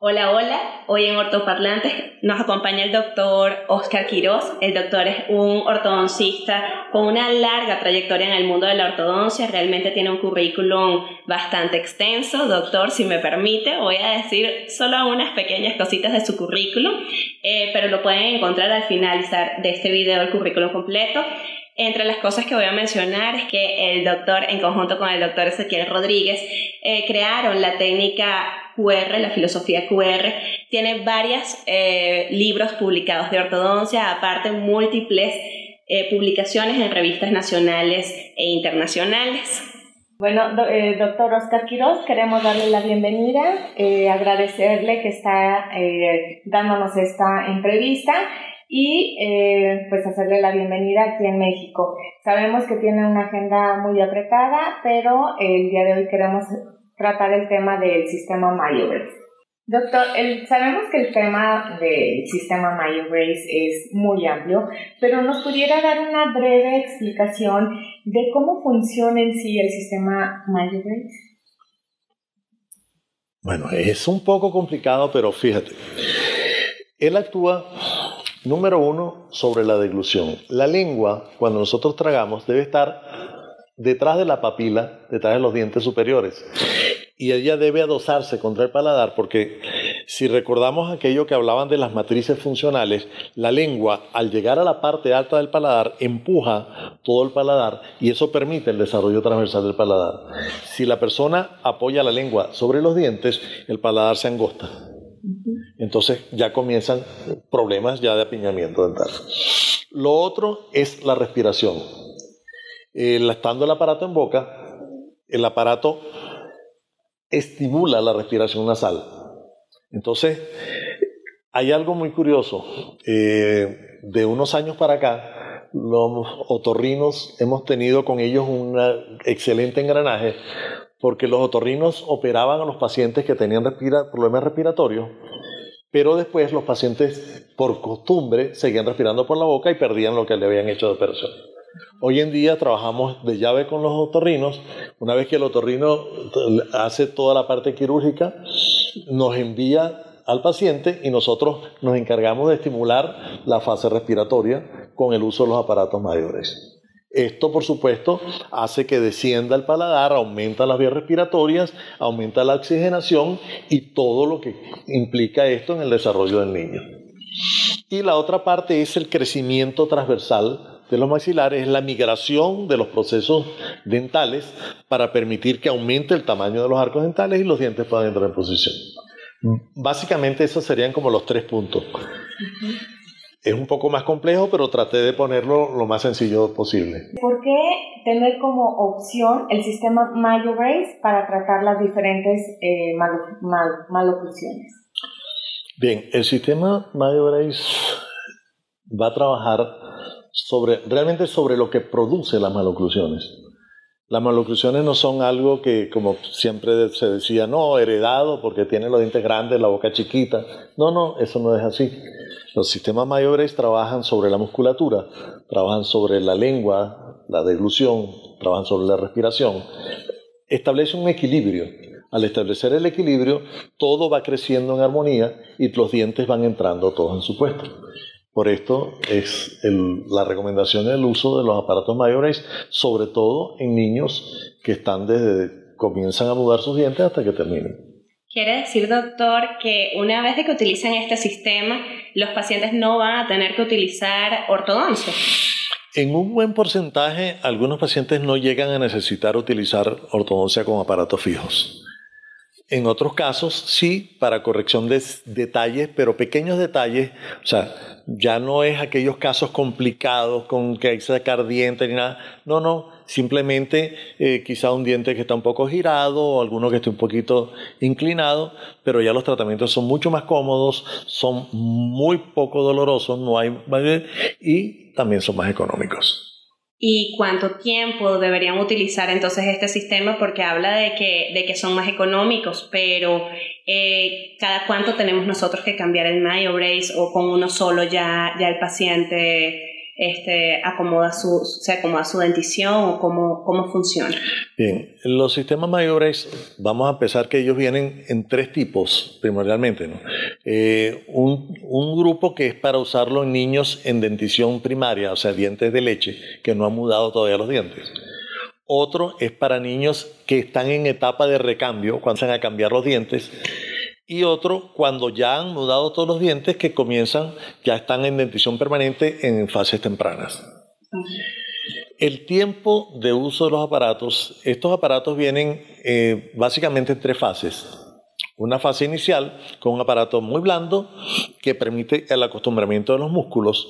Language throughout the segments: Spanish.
Hola, hola. Hoy en Ortoparlantes nos acompaña el doctor Oscar Quiroz. El doctor es un ortodoncista con una larga trayectoria en el mundo de la ortodoncia. Realmente tiene un currículum bastante extenso. Doctor, si me permite, voy a decir solo unas pequeñas cositas de su currículum, eh, pero lo pueden encontrar al finalizar de este video el currículum completo. Entre las cosas que voy a mencionar es que el doctor, en conjunto con el doctor Ezequiel Rodríguez, eh, crearon la técnica QR, la filosofía QR. Tiene varios eh, libros publicados de ortodoncia, aparte múltiples eh, publicaciones en revistas nacionales e internacionales. Bueno, doctor Oscar Quiroz, queremos darle la bienvenida, agradecerle que está dándonos esta entrevista y eh, pues hacerle la bienvenida aquí en México. Sabemos que tiene una agenda muy apretada, pero el día de hoy queremos tratar el tema del sistema MyoBrace. Doctor, sabemos que el tema del sistema MyoBrace es muy amplio, pero ¿nos pudiera dar una breve explicación de cómo funciona en sí el sistema MyoBrace? Bueno, es un poco complicado, pero fíjate, él actúa Número uno, sobre la deglución. La lengua, cuando nosotros tragamos, debe estar detrás de la papila, detrás de los dientes superiores. Y ella debe adosarse contra el paladar porque si recordamos aquello que hablaban de las matrices funcionales, la lengua al llegar a la parte alta del paladar empuja todo el paladar y eso permite el desarrollo transversal del paladar. Si la persona apoya la lengua sobre los dientes, el paladar se angosta entonces ya comienzan problemas ya de apiñamiento dental. Lo otro es la respiración. estando el aparato en boca, el aparato estimula la respiración nasal. Entonces, hay algo muy curioso. Eh, de unos años para acá, los otorrinos hemos tenido con ellos un excelente engranaje porque los otorrinos operaban a los pacientes que tenían problemas respiratorios, pero después los pacientes por costumbre seguían respirando por la boca y perdían lo que le habían hecho de operación. Hoy en día trabajamos de llave con los otorrinos. Una vez que el otorrino hace toda la parte quirúrgica, nos envía al paciente y nosotros nos encargamos de estimular la fase respiratoria con el uso de los aparatos mayores. Esto, por supuesto, hace que descienda el paladar, aumenta las vías respiratorias, aumenta la oxigenación y todo lo que implica esto en el desarrollo del niño. Y la otra parte es el crecimiento transversal de los maxilares, es la migración de los procesos dentales para permitir que aumente el tamaño de los arcos dentales y los dientes puedan entrar en posición. Básicamente esos serían como los tres puntos. Es un poco más complejo, pero traté de ponerlo lo más sencillo posible. ¿Por qué tener como opción el sistema MyoBrace para tratar las diferentes eh, maloclusiones? Bien, el sistema MyoBrace va a trabajar sobre, realmente sobre lo que produce las maloclusiones. Las maloclusiones no son algo que, como siempre se decía, no, heredado porque tiene los dientes grandes, la boca chiquita. No, no, eso no es así. Los sistemas mayores trabajan sobre la musculatura, trabajan sobre la lengua, la deglución, trabajan sobre la respiración. Establece un equilibrio. Al establecer el equilibrio, todo va creciendo en armonía y los dientes van entrando todos en su puesto. Por esto es la recomendación del uso de los aparatos mayores, sobre todo en niños que están desde comienzan a mudar sus dientes hasta que terminen. Quiere decir, doctor, que una vez de que utilizan este sistema, los pacientes no van a tener que utilizar ortodoncia. En un buen porcentaje, algunos pacientes no llegan a necesitar utilizar ortodoncia con aparatos fijos. En otros casos, sí, para corrección de detalles, pero pequeños detalles, o sea, ya no es aquellos casos complicados con que hay que sacar dientes ni nada. No, no, simplemente eh, quizá un diente que está un poco girado o alguno que esté un poquito inclinado, pero ya los tratamientos son mucho más cómodos, son muy poco dolorosos, no hay y también son más económicos y cuánto tiempo deberían utilizar entonces este sistema porque habla de que, de que son más económicos, pero eh, cada cuánto tenemos nosotros que cambiar el Mayo Brace o con uno solo ya, ya el paciente este, acomoda su, se acomoda su dentición o cómo, cómo funciona? Bien, los sistemas mayores, vamos a empezar que ellos vienen en tres tipos primordialmente. ¿no? Eh, un, un, grupo que es para usarlo en niños en dentición primaria, o sea, dientes de leche, que no han mudado todavía los dientes. Otro es para niños que están en etapa de recambio, cuando van a cambiar los dientes y otro cuando ya han mudado todos los dientes que comienzan, ya están en dentición permanente en fases tempranas. El tiempo de uso de los aparatos, estos aparatos vienen eh, básicamente en tres fases. Una fase inicial con un aparato muy blando que permite el acostumbramiento de los músculos,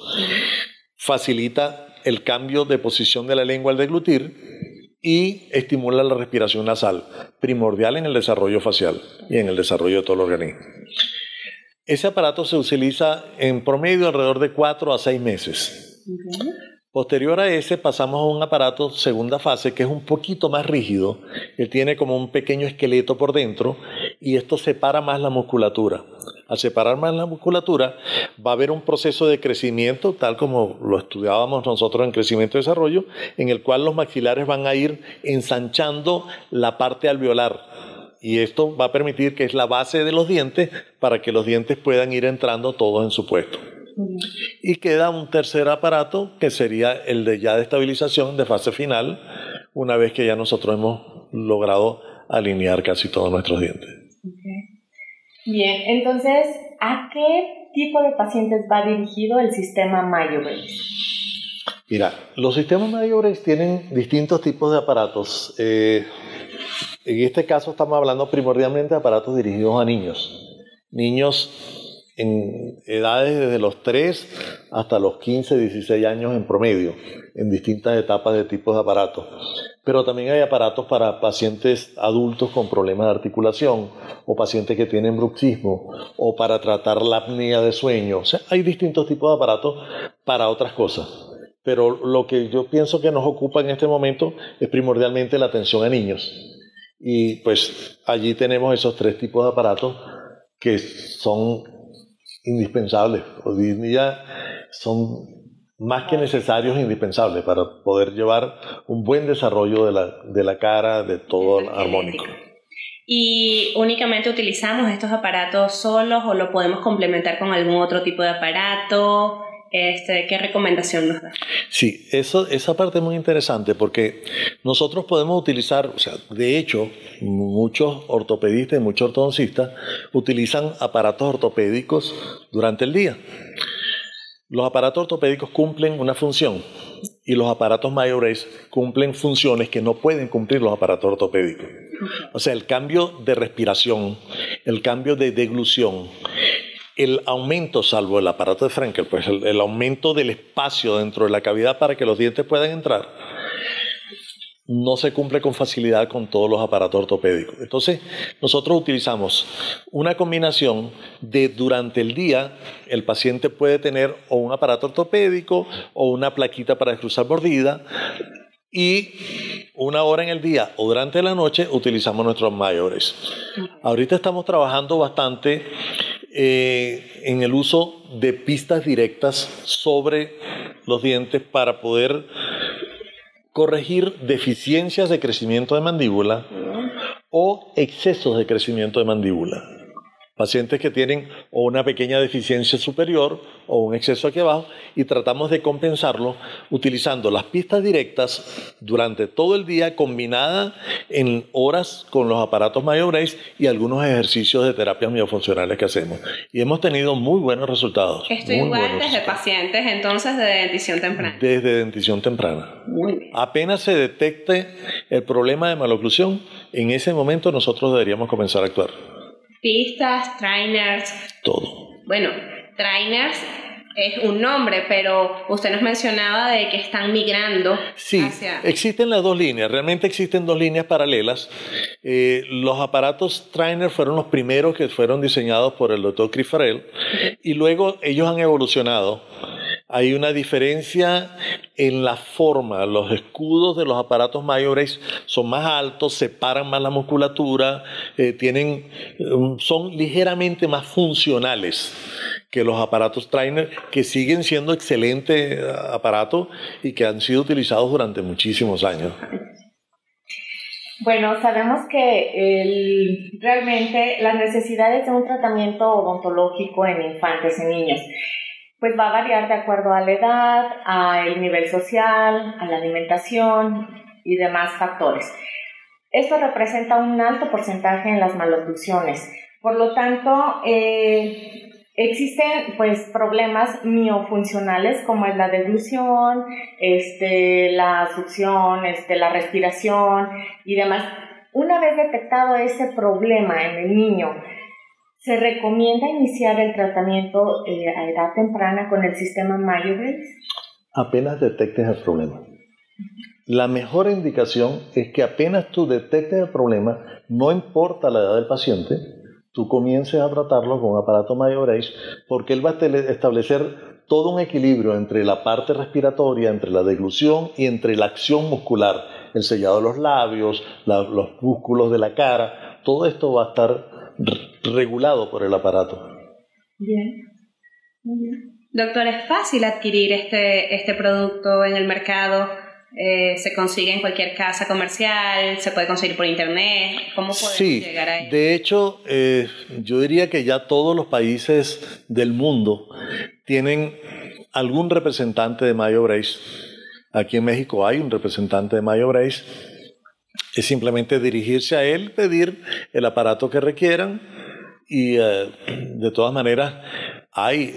facilita el cambio de posición de la lengua al deglutir y estimula la respiración nasal, primordial en el desarrollo facial y en el desarrollo de todo el organismo. Ese aparato se utiliza en promedio alrededor de 4 a 6 meses. Posterior a ese pasamos a un aparato segunda fase que es un poquito más rígido, que tiene como un pequeño esqueleto por dentro y esto separa más la musculatura. Al separar más la musculatura va a haber un proceso de crecimiento, tal como lo estudiábamos nosotros en crecimiento y desarrollo, en el cual los maxilares van a ir ensanchando la parte alveolar. Y esto va a permitir que es la base de los dientes para que los dientes puedan ir entrando todos en su puesto. Y queda un tercer aparato que sería el de ya de estabilización de fase final, una vez que ya nosotros hemos logrado alinear casi todos nuestros dientes. Bien, entonces, ¿a qué tipo de pacientes va dirigido el sistema MyoBrace? Mira, los sistemas MyoBrace tienen distintos tipos de aparatos. Eh, en este caso estamos hablando primordialmente de aparatos dirigidos a niños. Niños en edades desde los 3 hasta los 15, 16 años en promedio, en distintas etapas de tipos de aparatos pero también hay aparatos para pacientes adultos con problemas de articulación o pacientes que tienen bruxismo o para tratar la apnea de sueño. O sea, hay distintos tipos de aparatos para otras cosas. Pero lo que yo pienso que nos ocupa en este momento es primordialmente la atención a niños. Y pues allí tenemos esos tres tipos de aparatos que son indispensables. Hoy día son más que necesarios e indispensables para poder llevar un buen desarrollo de la, de la cara, de todo armónico. ¿Y únicamente utilizamos estos aparatos solos o lo podemos complementar con algún otro tipo de aparato? Este, ¿Qué recomendación nos da? Sí, eso, esa parte es muy interesante porque nosotros podemos utilizar, o sea, de hecho, muchos ortopedistas y muchos ortodoncistas utilizan aparatos ortopédicos durante el día. Los aparatos ortopédicos cumplen una función y los aparatos mayores cumplen funciones que no pueden cumplir los aparatos ortopédicos. O sea, el cambio de respiración, el cambio de deglución, el aumento, salvo el aparato de Frankel, pues el, aumento del espacio dentro de la cavidad para que los dientes puedan entrar, no se cumple con facilidad con todos los aparatos ortopédicos. Entonces, nosotros utilizamos una combinación de durante el día el paciente puede tener o un aparato ortopédico o una plaquita para descruzar mordida y una hora en el día o durante la noche utilizamos nuestros mayores. Ahorita estamos trabajando bastante eh, en el uso de pistas directas sobre los dientes para poder corregir deficiencias de crecimiento de mandíbula o excesos de crecimiento de mandíbula. Pacientes que tienen o una pequeña deficiencia superior o un exceso aquí abajo y tratamos de compensarlo utilizando las pistas directas durante todo el día combinada en horas con los aparatos MyoBrace y algunos ejercicios de terapias miofuncionales que hacemos. Y hemos tenido muy buenos resultados. Esto igual desde pacientes entonces de dentición temprana. Desde dentición temprana. Muy bien. Apenas se detecte el problema de maloclusión, en ese momento nosotros deberíamos comenzar a actuar pistas, trainers. Todo. Bueno, trainers es un nombre, pero usted nos mencionaba de que están migrando. Sí, existen las dos líneas, realmente existen dos líneas paralelas. Eh, los aparatos trainer fueron los primeros que fueron diseñados por el doctor Chris Farrell y luego ellos han evolucionado hay una diferencia en la forma. Los escudos de los aparatos mayores son más altos, separan más la musculatura, eh, tienen, um, son ligeramente más funcionales que los aparatos trainer, que siguen siendo excelentes aparatos y que han sido utilizados durante muchísimos años. Bueno, sabemos que realmente las necesidades de un tratamiento odontológico en infantes y niños pues va a variar de acuerdo a la edad, al nivel social, a la alimentación y demás factores. Esto representa un alto porcentaje en las maloclusiones. Por lo tanto, eh, existen pues problemas miofuncionales como es la deglución, este, la succión, este, la respiración y demás. Una vez detectado ese problema en el niño, se recomienda iniciar el tratamiento eh, a edad temprana con el sistema Mayo-Grace. Apenas detectes el problema. La mejor indicación es que apenas tú detectes el problema, no importa la edad del paciente, tú comiences a tratarlo con aparato Mayo-Brace porque él va a establecer todo un equilibrio entre la parte respiratoria, entre la deglución y entre la acción muscular, el sellado de los labios, los músculos de la cara, todo esto va a estar regulado por el aparato. Bien, muy bien. Doctor, ¿es fácil adquirir este, este producto en el mercado? Eh, se consigue en cualquier casa comercial, se puede conseguir por internet. ¿Cómo podemos llegar a De hecho, eh, yo diría que ya todos los países del mundo tienen algún representante de Mayo Brace. Aquí en México hay un representante de Mayo Brace. Es simplemente dirigirse a él, pedir el aparato que requieran y eh, de todas maneras hay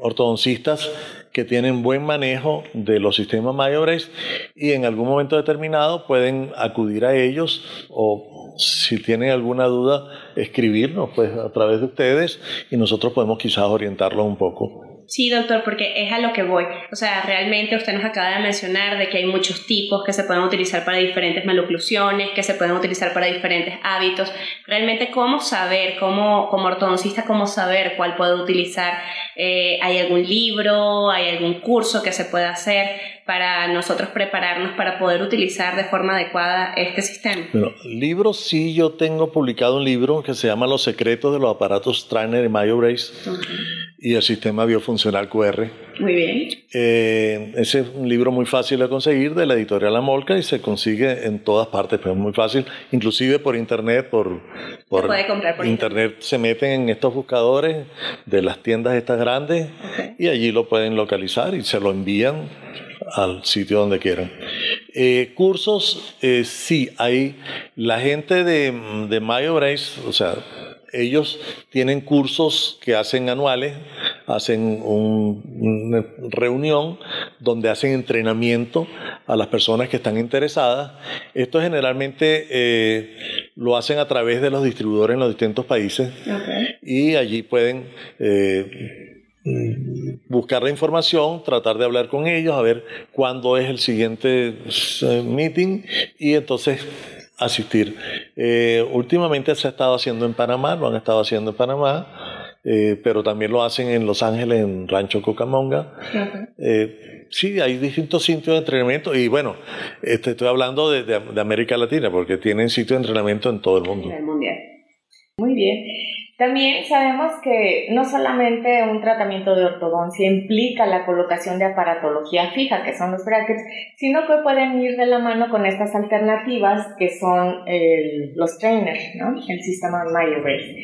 ortodoncistas que tienen buen manejo de los sistemas mayores y en algún momento determinado pueden acudir a ellos o si tienen alguna duda escribirnos pues a través de ustedes y nosotros podemos quizás orientarlos un poco. Sí, doctor, porque es a lo que voy. O sea, realmente usted nos acaba de mencionar de que hay muchos tipos que se pueden utilizar para diferentes maloclusiones, que se pueden utilizar para diferentes hábitos. Realmente, ¿cómo saber, cómo, como ortodoncista, cómo saber cuál puedo utilizar? Eh, ¿Hay algún libro, hay algún curso que se pueda hacer para nosotros prepararnos para poder utilizar de forma adecuada este sistema? Bueno, libros sí, yo tengo publicado un libro que se llama Los secretos de los aparatos Trainer y Mayo Brace y el sistema biofuncional QR. Muy bien. Eh, ese es un libro muy fácil de conseguir de la editorial La Molca y se consigue en todas partes, pero es muy fácil, inclusive por internet, por, por, puede comprar por internet, se meten en estos buscadores de las tiendas estas grandes y allí lo pueden localizar y se lo envían al sitio donde quieran. Eh, cursos, eh, sí, hay la gente de, de Mayo Brace, o sea, ellos tienen cursos que hacen anuales, hacen una reunión donde hacen entrenamiento a las personas que están interesadas. Esto generalmente eh, lo hacen a través de los distribuidores en los distintos países y allí pueden eh, buscar la información, tratar de hablar con ellos, a ver cuándo es el siguiente eh, meeting y entonces asistir. Eh, últimamente se ha estado haciendo en Panamá, lo han estado haciendo en Panamá, eh, pero también lo hacen en Los Ángeles, en Rancho Cocamonga. Eh, sí, hay distintos sitios de entrenamiento y bueno, este, estoy hablando de, de, América Latina porque tienen sitios de entrenamiento en todo el mundo. el mundial. Muy bien. También sabemos que no solamente un tratamiento de ortodoncia implica la colocación de aparatología fija, que son los brackets, sino que pueden ir de la mano con estas alternativas que son los trainers, ¿no? el sistema MyoBrace.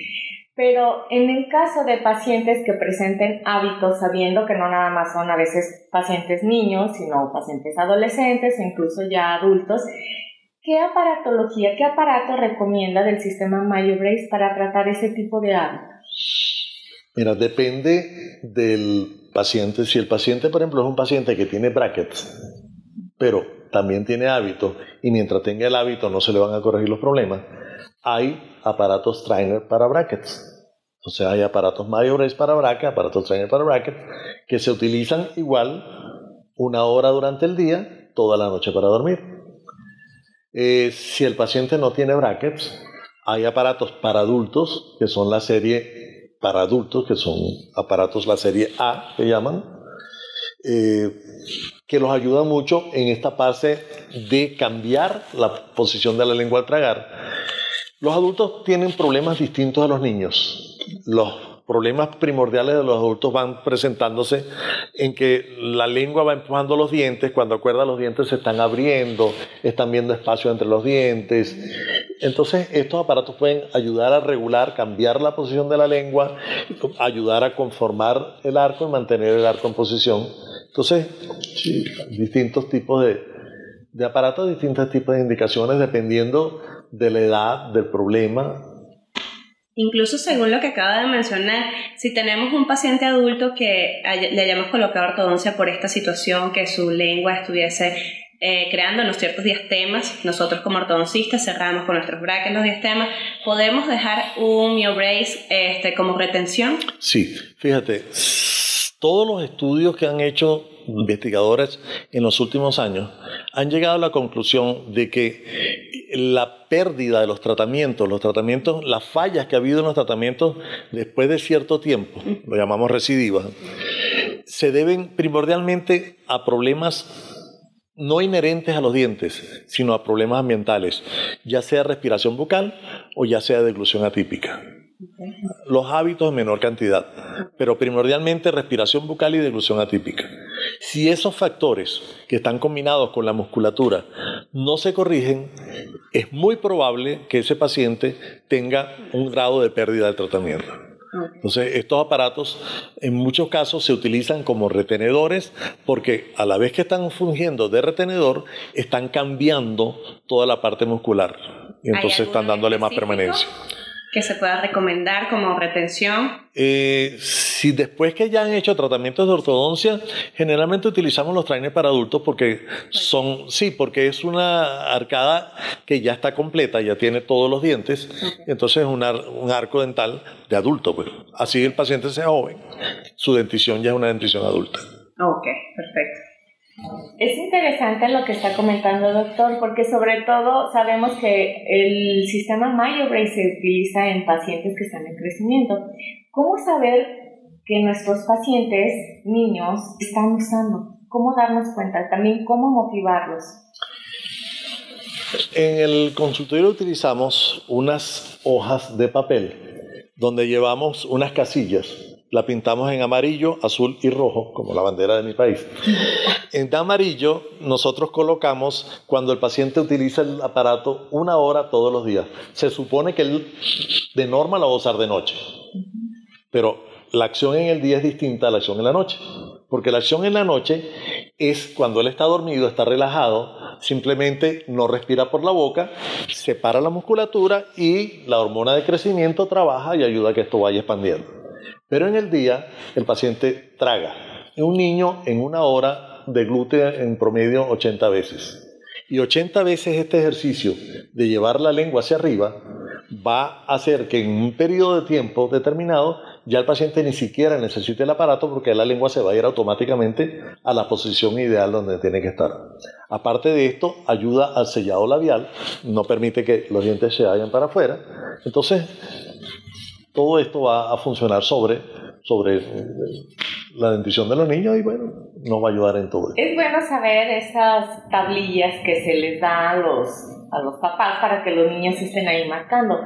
Pero en el caso de pacientes que presenten hábitos, sabiendo que no nada más son a veces pacientes niños, sino pacientes adolescentes e incluso ya adultos, ¿Qué aparatología, qué aparato recomienda del sistema MyoBrace para tratar ese tipo de hábitos? Mira, depende del paciente. Si el paciente, por ejemplo, es un paciente que tiene brackets, pero también tiene hábito, y mientras tenga el hábito no se le van a corregir los problemas, hay aparatos trainer para brackets. O sea, hay aparatos MyoBrace para brackets, aparatos trainer para brackets, que se utilizan igual una hora durante el día, toda la noche para dormir. Eh, si el paciente no tiene brackets, hay aparatos para adultos, que son la serie para adultos, que son aparatos la serie A, que llaman, eh, que los ayudan mucho en esta fase de cambiar la posición de la lengua al tragar. Los adultos tienen problemas distintos a los niños. Los problemas primordiales de los adultos van presentándose en que la lengua va empujando los dientes, cuando acuerda los dientes se están abriendo, están viendo espacio entre los dientes. Entonces estos aparatos pueden ayudar a regular, cambiar la posición de la lengua, ayudar a conformar el arco y mantener el arco en posición. Entonces, distintos tipos de, de aparatos, distintos tipos de indicaciones dependiendo de la edad, del problema, Incluso según lo que acaba de mencionar, si tenemos un paciente adulto que le hayamos colocado ortodoncia por esta situación, que su lengua estuviese eh, creándonos ciertos diastemas, nosotros como ortodoncistas cerramos con nuestros brackets los diastemas, ¿podemos dejar un miobrace este, como retención? Sí, fíjate, todos los estudios que han hecho investigadores en los últimos años han llegado a la conclusión de que la pérdida de los tratamientos, los tratamientos, las fallas que ha habido en los tratamientos después de cierto tiempo, lo llamamos recidivas, se deben primordialmente a problemas no inherentes a los dientes, sino a problemas ambientales, ya sea respiración bucal o ya sea deglución atípica. Los hábitos en menor cantidad, pero primordialmente respiración bucal y deglución atípica. Si esos factores que están combinados con la musculatura no se corrigen, es muy probable que ese paciente tenga un grado de pérdida del tratamiento. Entonces, estos aparatos en muchos casos se utilizan como retenedores porque a la vez que están fungiendo de retenedor, están cambiando toda la parte muscular. Y entonces están dándole más permanencia que se pueda recomendar como retención? Eh, si después que ya han hecho tratamientos de ortodoncia, generalmente utilizamos los trainers para adultos porque son, sí, porque es una arcada que ya está completa, ya tiene todos los dientes, entonces es un, un arco dental de adulto. Pues. Así el paciente sea joven, su dentición ya es una dentición adulta. Ok, perfecto. Es interesante lo que está comentando, doctor, porque sobre todo sabemos que el sistema MyoBrace se utiliza en pacientes que están en crecimiento. ¿Cómo saber que nuestros pacientes, niños, están usando? ¿Cómo darnos cuenta? También, ¿cómo motivarlos? En el consultorio utilizamos unas hojas de papel donde llevamos unas casillas la pintamos en amarillo, azul y rojo, como la bandera de mi país. En amarillo nosotros colocamos cuando el paciente utiliza el aparato una hora todos los días. Se supone que él de norma lo va a usar de noche, pero la acción en el día es distinta a la acción en la noche, porque la acción en la noche es cuando él está dormido, está relajado, simplemente no respira por la boca, separa la musculatura y la hormona de crecimiento trabaja y ayuda a que esto vaya expandiendo. Pero en el día el paciente traga. Un niño en una hora deglute en promedio 80 veces. Y 80 veces este ejercicio de llevar la lengua hacia arriba va a hacer que en un periodo de tiempo determinado ya el paciente ni siquiera necesite el aparato porque la lengua se va a ir automáticamente a la posición ideal donde tiene que estar. Aparte de esto, ayuda al sellado labial, no permite que los dientes se vayan para afuera. Entonces, todo esto va a funcionar sobre, sobre la dentición de los niños y bueno, nos va a ayudar en todo. Es bueno saber esas tablillas que se les da a los, a los papás para que los niños estén ahí marcando.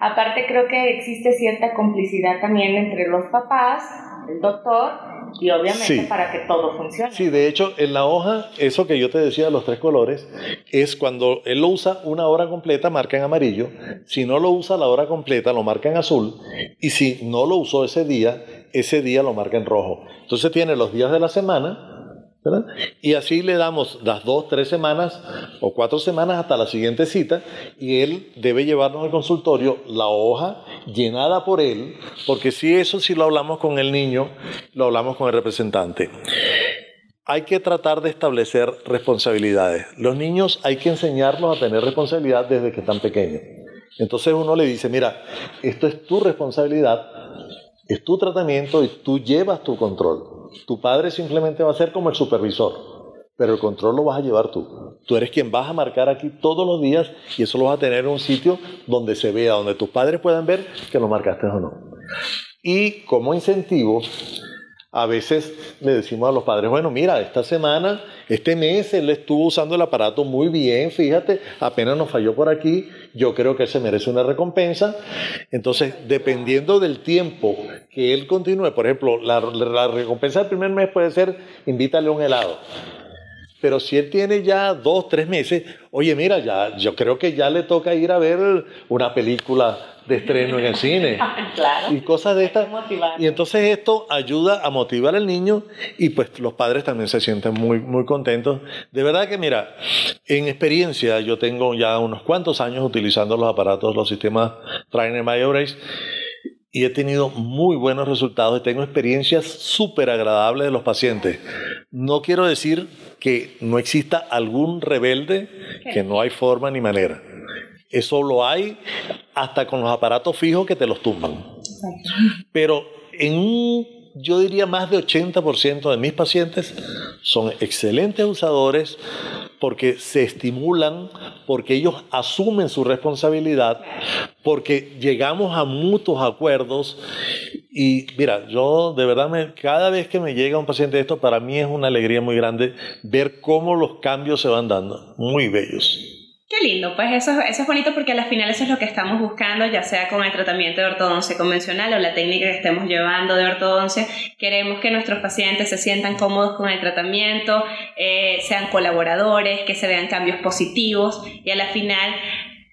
Aparte creo que existe cierta complicidad también entre los papás, el doctor y obviamente para que todo funcione. Sí, de hecho, en la hoja, eso que yo te decía de los tres colores, es cuando él lo usa una hora completa, marca en amarillo. Si no lo usa la hora completa, lo marca en azul. Y si no lo usó ese día, ese día lo marca en rojo. Entonces tiene los días de la semana y así le damos las dos, tres semanas o cuatro semanas hasta la siguiente cita y él debe llevarnos al consultorio la hoja llenada por él, porque si eso si lo hablamos con el niño, lo hablamos con el representante. Hay que tratar de establecer responsabilidades. Los niños hay que enseñarlos a tener responsabilidad desde que están pequeños. Entonces uno le dice, mira, esto es tu responsabilidad, es tu tratamiento y tú llevas tu control. Tu padre simplemente va a ser como el supervisor, pero el control lo vas a llevar tú. Tú eres quien vas a marcar aquí todos los días y eso lo vas a tener en un sitio donde se vea, donde tus padres puedan ver que lo marcaste o no. Y como incentivo, a veces le decimos a los padres, bueno, mira, esta semana, este mes él estuvo usando el aparato muy bien, fíjate, apenas nos falló por aquí, yo creo que se merece una recompensa. Entonces, dependiendo del tiempo que él continúe. Por ejemplo, la, recompensa del primer mes puede ser invítale un helado. Pero si él tiene ya dos, tres meses, oye, mira, ya, yo creo que ya le toca ir a ver una película de estreno en el cine. claro. Y cosas de estas. Y entonces esto ayuda a motivar al niño y pues los padres también se sienten muy, muy contentos. De verdad que mira, en experiencia yo tengo ya unos cuantos años utilizando los aparatos, los sistemas Trainer MyObrace y he tenido muy buenos resultados y tengo experiencias súper agradables de los pacientes. No quiero decir que no exista algún rebelde, que no hay forma ni manera. Eso lo hay hasta con los aparatos fijos que te los tumban. Pero en un, yo diría más de 80% de mis pacientes son excelentes usadores porque se estimulan, porque ellos asumen su responsabilidad, porque llegamos a mutuos acuerdos. Y mira, yo de verdad, me, cada vez que me llega un paciente de esto, para mí es una alegría muy grande ver cómo los cambios se van dando, muy bellos. Qué lindo, pues eso, es bonito porque al final eso es lo que estamos buscando, ya sea con el tratamiento de ortodoncia convencional o la técnica que estemos llevando de ortodoncia. Queremos que nuestros pacientes se sientan cómodos con el tratamiento, eh, sean colaboradores, que se vean cambios positivos y a la final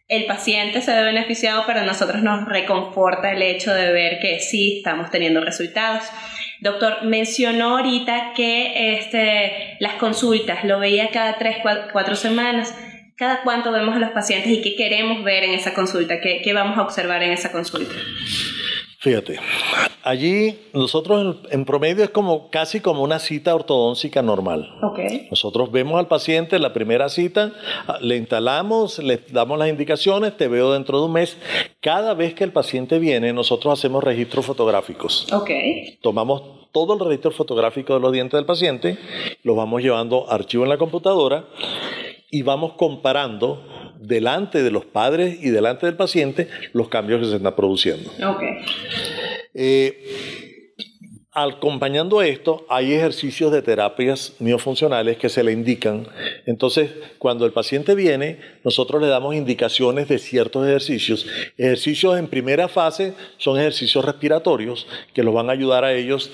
el paciente se ve beneficiado, pero a nosotros nos reconforta el hecho de ver que sí estamos teniendo resultados. Doctor, mencionó ahorita que este, las consultas lo veía cada tres, cuatro semanas cada cuánto vemos a los pacientes y qué queremos ver en esa consulta, qué, qué vamos a observar en esa consulta. Fíjate, allí nosotros en, promedio es como casi como una cita ortodóntica normal. Okay. Nosotros vemos al paciente la primera cita, le instalamos, le damos las indicaciones, te veo dentro de un mes. Cada vez que el paciente viene, nosotros hacemos registros fotográficos. Okay. Tomamos todo el registro fotográfico de los dientes del paciente, los vamos llevando a archivo en la computadora y vamos comparando delante de los padres y delante del paciente los cambios que se están produciendo. Okay. Eh, acompañando esto, hay ejercicios de terapias miofuncionales que se le indican. Entonces, cuando el paciente viene, nosotros le damos indicaciones de ciertos ejercicios. Ejercicios en primera fase son ejercicios respiratorios que los van a ayudar a ellos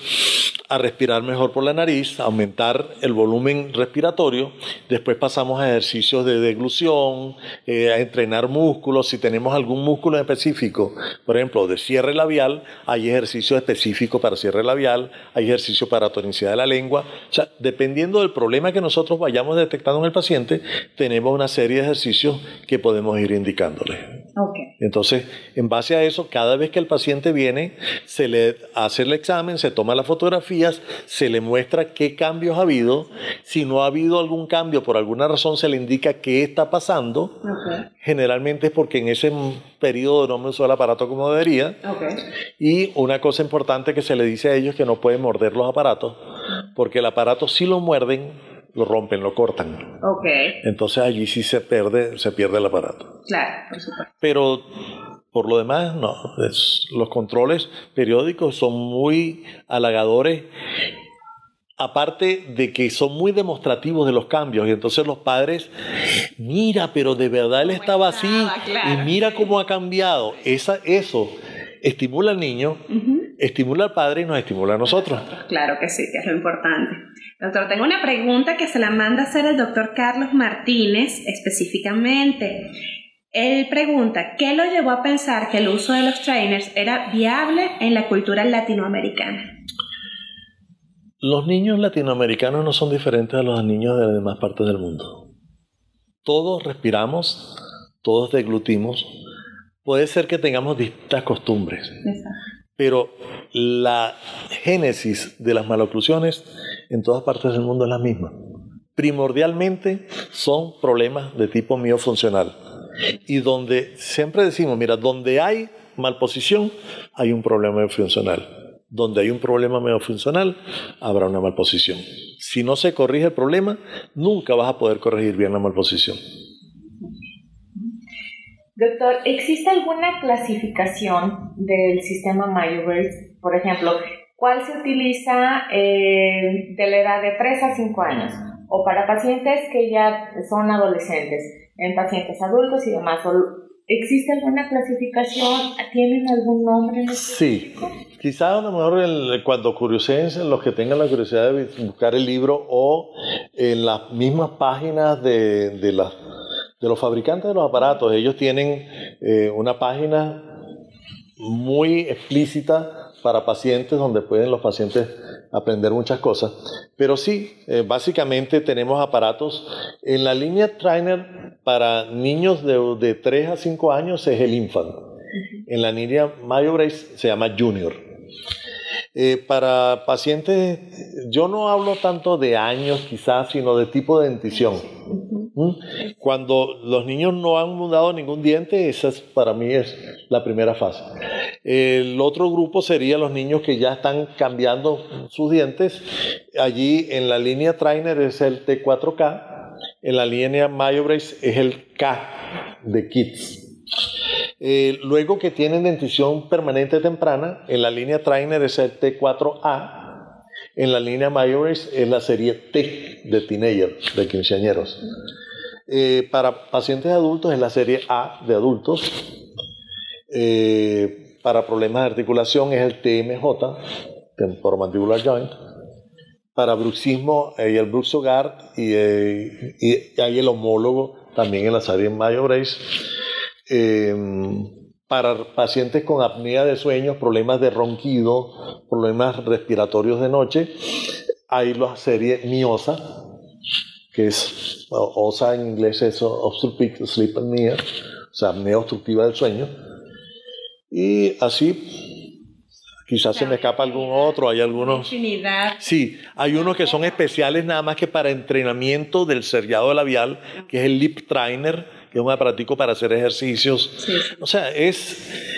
a respirar mejor por la nariz, a aumentar el volumen respiratorio. Después pasamos a ejercicios de deglución, eh, a entrenar músculos. Si tenemos algún músculo específico, por ejemplo, de cierre labial, hay ejercicios específicos para cierre labial, hay ejercicios para tonicidad de la lengua. O sea, dependiendo del problema que nosotros vayamos detectando en el paciente, tenemos una serie de ejercicios que podemos ir indicándole. Okay. Entonces, en base a eso, cada vez que el paciente viene, se le hace el examen, se toma las fotografías, se le muestra qué cambios ha habido. Si no ha habido algún cambio, por alguna razón se le indica qué está pasando. Okay. Generalmente es porque en ese periodo no me usó el aparato como debería. Okay. Y una cosa importante que se le dice a ellos es que no pueden morder los aparatos, porque el aparato si lo muerden, lo rompen, lo cortan. Ok. Entonces allí sí se pierde, se pierde el aparato. Claro, por supuesto. Pero por lo demás, no. Es, los controles periódicos son muy halagadores. Aparte de que son muy demostrativos de los cambios, y entonces los padres, mira, pero de verdad él estaba así, claro, y mira cómo ha cambiado. Esa, eso estimula al niño, Uh -huh. Estimula al padre y nos estimula a nosotros. Claro que sí, que es lo importante. Doctor, tengo una pregunta que se la manda a hacer el doctor Carlos Martínez específicamente. Él pregunta, ¿qué lo llevó a pensar que el uso de los trainers era viable en la cultura latinoamericana? Los niños latinoamericanos no son diferentes a los niños de las demás partes del mundo. Todos respiramos, todos deglutimos. Puede ser que tengamos distintas costumbres, Exacto. Pero la génesis de las maloclusiones en todas partes del mundo es la misma. Primordialmente son problemas de tipo miofuncional. Y donde siempre decimos, mira, donde hay malposición, hay un problema miofuncional. Donde hay un problema miofuncional, habrá una malposición. Si no se corrige el problema, nunca vas a poder corregir bien la malposición. Doctor, ¿existe alguna clasificación del sistema Myers? Por ejemplo, ¿cuál se utiliza eh, de la edad de 3 a 5 años? O para pacientes que ya son adolescentes, en pacientes adultos y demás. ¿Existe alguna clasificación? ¿Tienen algún nombre? Sí, quizás a lo mejor cuando curioseen, los que tengan la curiosidad de buscar el libro o en las mismas páginas de, de, de los fabricantes de los aparatos, ellos tienen eh, una página muy explícita para pacientes donde pueden los pacientes aprender muchas cosas. Pero sí, eh, básicamente tenemos aparatos en la línea Trainer para niños de, de 3 a 5 años es el Infant. En la línea Mayo Brace se llama Junior. Eh, para pacientes, yo no hablo tanto de años quizás, sino de tipo de dentición. Cuando los niños no han mudado ningún diente, esa para mí es la primera fase. El otro grupo sería los niños que ya están cambiando sus dientes. Allí en la línea Trainer es el T4K, en la línea MyoBrace es el K de Kids. Eh, luego que tienen dentición permanente temprana, en la línea Trainer es el T4A, en la línea mayores es la serie T de teenager, de quinceañeros. Eh, para pacientes adultos es la serie A de adultos. Eh, para problemas de articulación es el TMJ, temporomandibular joint. Para bruxismo hay el Bruxogard y, y, hay el homólogo también en la serie Mayo Em, para pacientes con apnea de sueño, problemas de ronquido, problemas respiratorios de noche, hay la serie MIOSA, que es OSA en inglés es Obstructive Sleep Apnea, o sea, apnea obstructiva del sueño. Y así, quizás se me escapa algún otro, hay algunos... Sí, hay unos que son especiales nada más que para entrenamiento del seriado labial, que es el Lip Trainer, que es un aparatico para hacer ejercicios. O sea, es...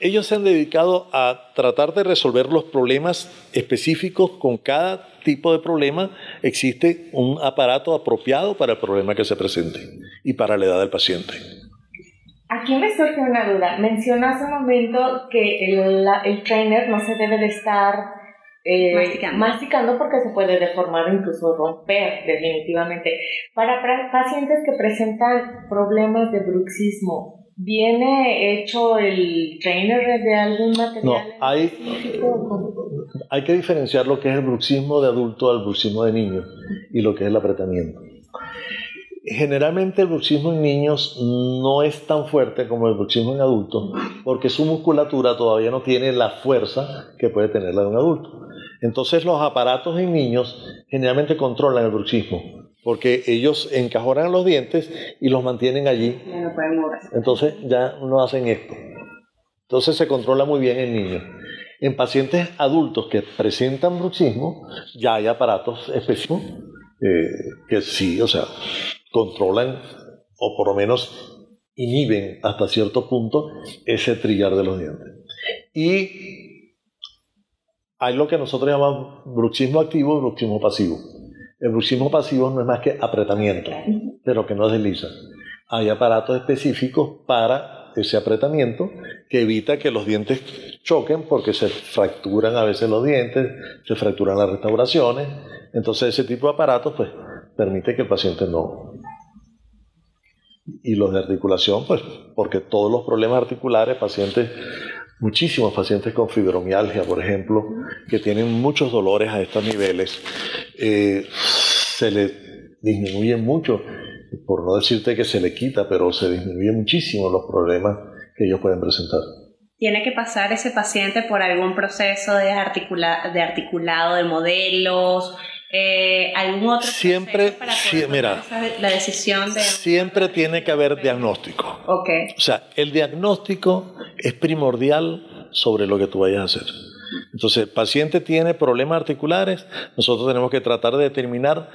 Ellos se han dedicado a tratar de resolver los problemas específicos con cada tipo de problema. Existe un aparato apropiado para el problema que se presente y para la edad del paciente. Aquí me surge una duda. Mencionas hace un momento que el, el trainer no se debe de estar eh, masticando. porque se puede deformar o incluso romper definitivamente. Para pacientes que presentan problemas de bruxismo, ¿viene hecho el trainer de algún material? No, hay, hay que diferenciar lo que es el bruxismo de adulto al bruxismo de niño y lo que es el apretamiento. Generalmente el bruxismo en niños no es tan fuerte como el bruxismo en adultos porque su musculatura todavía no tiene la fuerza que puede tener la de un adulto. Entonces los aparatos en niños generalmente controlan el bruxismo, porque ellos encajonan los dientes y los mantienen allí. Entonces ya no hacen esto. Entonces se controla muy bien en niños. En pacientes adultos que presentan bruxismo, ya hay aparatos específicos eh, que sí, o sea, controlan o por lo menos inhiben hasta cierto punto ese trillar de los dientes. Y hay lo que nosotros llamamos bruxismo activo y bruxismo pasivo. El bruxismo pasivo no es más que apretamiento, pero que no desliza. Hay aparatos específicos para ese apretamiento que evita que los dientes choquen porque se fracturan a veces los dientes, se fracturan las restauraciones. Entonces ese tipo de aparatos pues permite que el paciente no... Y los de articulación, pues porque todos los problemas articulares, pacientes muchísimos pacientes con fibromialgia, por ejemplo, que tienen muchos dolores a estos niveles, eh, se le disminuye mucho, por no decirte que se le quita, pero se disminuye muchísimo los problemas que ellos pueden presentar. ¿Tiene que pasar ese paciente por algún proceso de, de articulado de modelos? Eh, algún otro siempre para mira, la decisión de siempre tiene que haber diagnóstico okay. o sea el diagnóstico es primordial sobre lo que tú vayas a hacer. Entonces el paciente tiene problemas articulares nosotros tenemos que tratar de determinar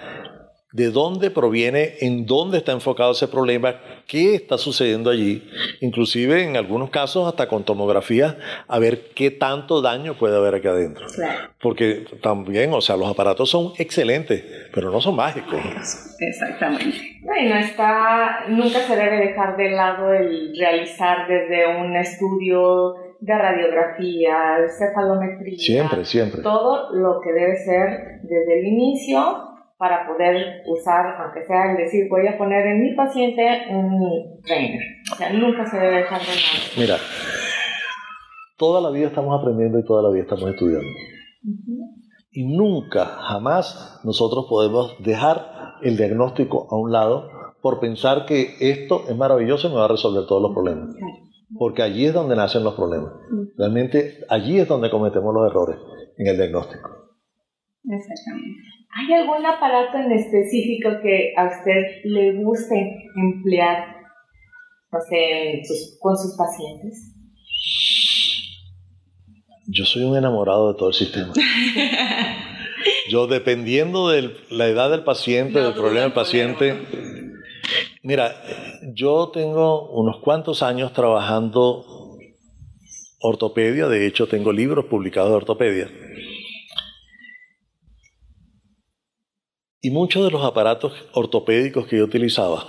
de dónde proviene, en dónde está enfocado ese problema, qué está sucediendo allí, inclusive en algunos casos hasta con tomografía, a ver qué tanto daño puede haber aquí adentro. Porque también, o sea, los aparatos son excelentes, pero no son mágicos. Exactamente. Bueno, está, nunca se debe dejar de lado el realizar desde un estudio de radiografía, cefalometría. Siempre, siempre. Todo lo que debe ser desde el inicio para poder usar, aunque sea el decir, voy a poner en mi paciente un trainer. O sea, nunca se debe dejar de nada. Mira, toda la vida estamos aprendiendo y toda la vida estamos estudiando. Y nunca, jamás nosotros podemos dejar el diagnóstico a un lado por pensar que esto es maravilloso y me va a resolver todos los problemas. Porque allí es donde nacen los problemas. Realmente allí es donde cometemos los errores, en el diagnóstico. Exactamente. ¿Hay algún aparato en específico que a usted le guste emplear, no sé, con sus pacientes? Yo soy un enamorado de todo el sistema. Yo dependiendo de la edad del paciente, del problema del paciente, mira, yo tengo unos cuantos años trabajando ortopedia, de hecho tengo libros publicados de ortopedia. Y muchos de los aparatos ortopédicos que yo utilizaba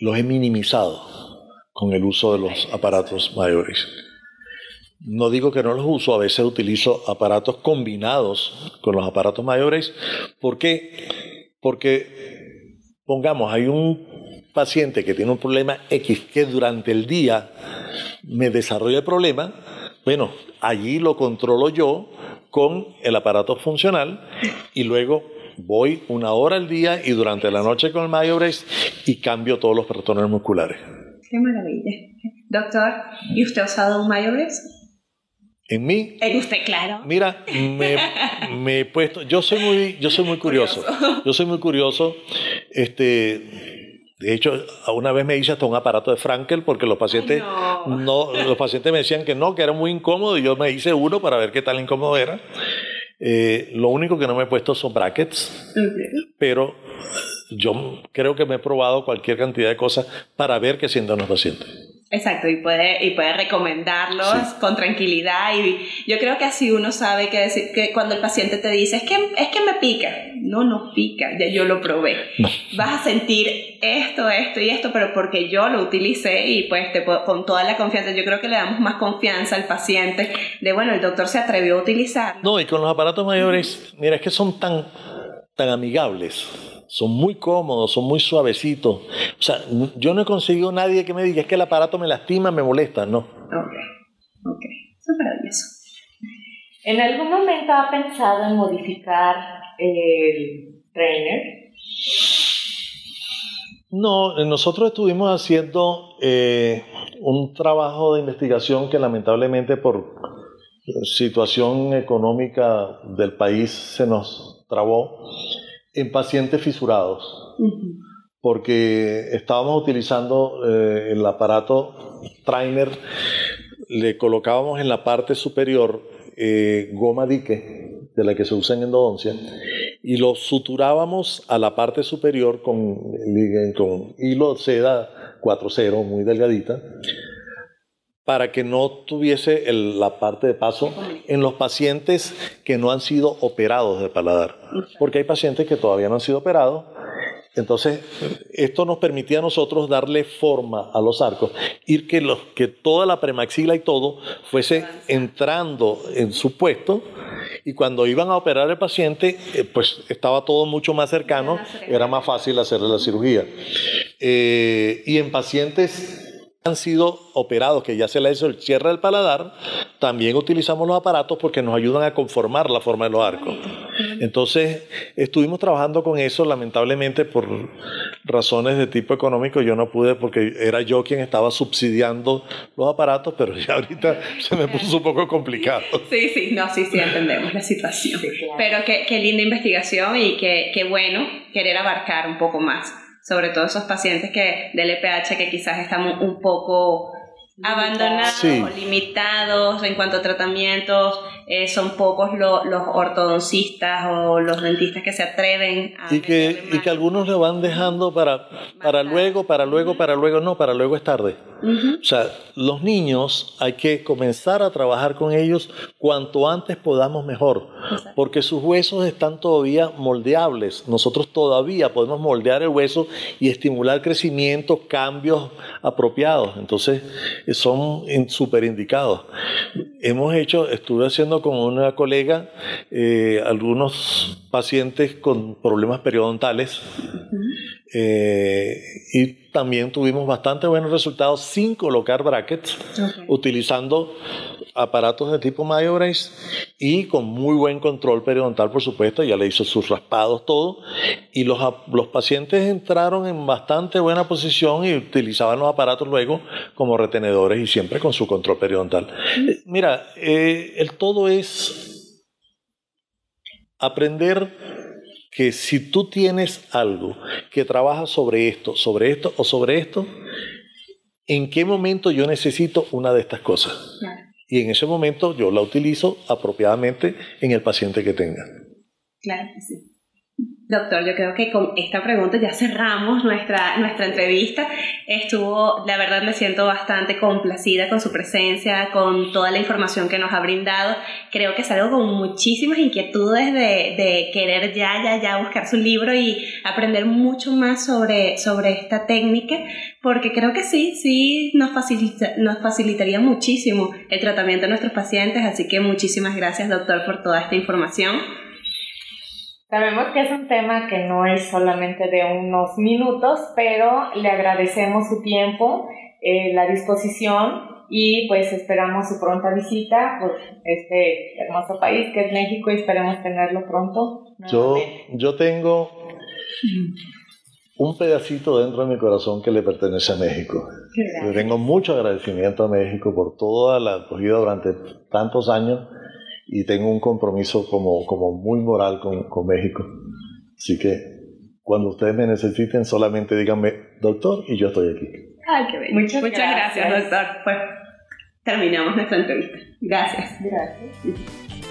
los he minimizado con el uso de los aparatos mayores. No digo que no los uso, a veces utilizo aparatos combinados con los aparatos mayores. ¿Por qué? Porque, pongamos, hay un paciente que tiene un problema X que durante el día me desarrolla el problema, bueno, allí lo controlo yo con el aparato funcional y luego voy una hora al día y durante la noche con el Mayobrace y cambio todos los patrones musculares. Qué maravilla. Doctor, ¿y usted ha usado un Mayobrace? En mí. En usted, claro. Mira, me, he puesto. Yo soy muy, yo soy muy curioso. Yo soy muy curioso. Este, de hecho, una vez me hice hasta un aparato de Frankel porque los pacientes no. los pacientes me decían que no, que era muy incómodo y yo me hice uno para ver qué tal incómodo era. Eh, lo único que no me he puesto son brackets, pero yo creo que me he probado cualquier cantidad de cosas para ver qué sienten los pacientes. Exacto, y puede, y puede recomendarlos con tranquilidad. Y yo creo que así uno sabe que, decir, que cuando el paciente te dice, es que, es que me pica. No, no pica, ya yo lo probé. Vas a sentir esto, esto y esto, pero porque yo lo utilicé y pues te con toda la confianza. Yo creo que le damos más confianza al paciente de, bueno, el doctor se atrevió a utilizar. No, y con los aparatos mayores, mira, es que son tan, tan amigables son muy cómodos, son muy suavecitos. O sea, yo no he conseguido nadie que me diga es que el aparato me lastima, me molesta, no. Ok, ok, eso es maravilloso. ¿En algún momento ha pensado en modificar el trainer? No, nosotros estuvimos haciendo eh, un trabajo de investigación que lamentablemente por situación económica del país se nos trabó en pacientes fisurados, porque estábamos utilizando eh, el aparato trainer, le colocábamos en la parte superior eh, goma dique, de la que se usa en endodoncia, y lo suturábamos a la parte superior con, con hilo seda 4.0, muy delgadita, para que no tuviese la parte de paso en los pacientes que no han sido operados de paladar. Porque hay pacientes que todavía no han sido operados. Entonces, esto nos permitía a nosotros darle forma a los arcos, ir que, los, que toda la premaxila y todo fuese entrando en su puesto y cuando iban a operar el paciente, eh, pues estaba todo mucho más cercano, era más fácil hacerle la cirugía. Eh, y en pacientes han sido operados, que ya se le hizo el cierre del paladar, también utilizamos los aparatos porque nos ayudan a conformar la forma de los arcos. Entonces, estuvimos trabajando con eso, lamentablemente por razones de tipo económico yo no pude porque era yo quien estaba subsidiando los aparatos, pero ya ahorita se me puso un poco complicado. Sí, sí, no, sí, sí, entendemos la situación. Pero qué, qué linda investigación y qué, qué bueno querer abarcar un poco más sobre todo esos pacientes que del EPH que quizás están un poco abandonados o limitados en cuanto a tratamientos, eh, son pocos los ortodoncistas o los dentistas que se atreven a... Y que, y que algunos lo van dejando para, para luego, para luego, para luego, no, para luego es tarde. O sea, los niños hay que comenzar a trabajar con ellos cuanto antes podamos mejor, porque sus huesos están todavía moldeables. Nosotros todavía podemos moldear el hueso y estimular crecimiento, cambios apropiados. Entonces, son súper indicados. Hemos hecho, estuve haciendo con una colega eh, algunos pacientes con problemas periodontales. Eh, y también tuvimos bastante buenos resultados sin colocar brackets, utilizando aparatos de tipo MyoBrace y con muy buen control periodontal, por supuesto, ya le hizo sus raspados, todo, y los, los pacientes entraron en bastante buena posición y utilizaban los aparatos luego como retenedores y siempre con su control periodontal. Eh, mira, eh, el todo es aprender que si tú tienes algo que trabaja sobre esto, sobre esto o sobre esto, ¿en qué momento yo necesito una de estas cosas? Y en ese momento yo la utilizo apropiadamente en el paciente que tenga. Claro que sí. Doctor, yo creo que con esta pregunta ya cerramos nuestra, nuestra entrevista. Estuvo, la verdad me siento bastante complacida con su presencia, con toda la información que nos ha brindado. Creo que salgo con muchísimas inquietudes de, de querer ya, ya, ya buscar su libro y aprender mucho más sobre, sobre esta técnica, porque creo que sí, sí nos, facilita, nos facilitaría muchísimo el tratamiento de nuestros pacientes. Así que muchísimas gracias, doctor, por toda esta información. Sabemos que es un tema que no es solamente de unos minutos, pero le agradecemos su tiempo, eh, la disposición y pues esperamos su pronta visita por este hermoso país que es México y esperemos tenerlo pronto. Yo, yo tengo un pedacito dentro de mi corazón que le pertenece a México. Yo tengo mucho agradecimiento a México por toda la acogida durante tantos años y tengo un compromiso como, como muy moral con, con México. Así que cuando ustedes me necesiten, solamente díganme, doctor, y yo estoy aquí. Ay, qué bien. Muchas, Muchas gracias. doctor. Pues terminamos nuestra entrevista. Gracias. Gracias.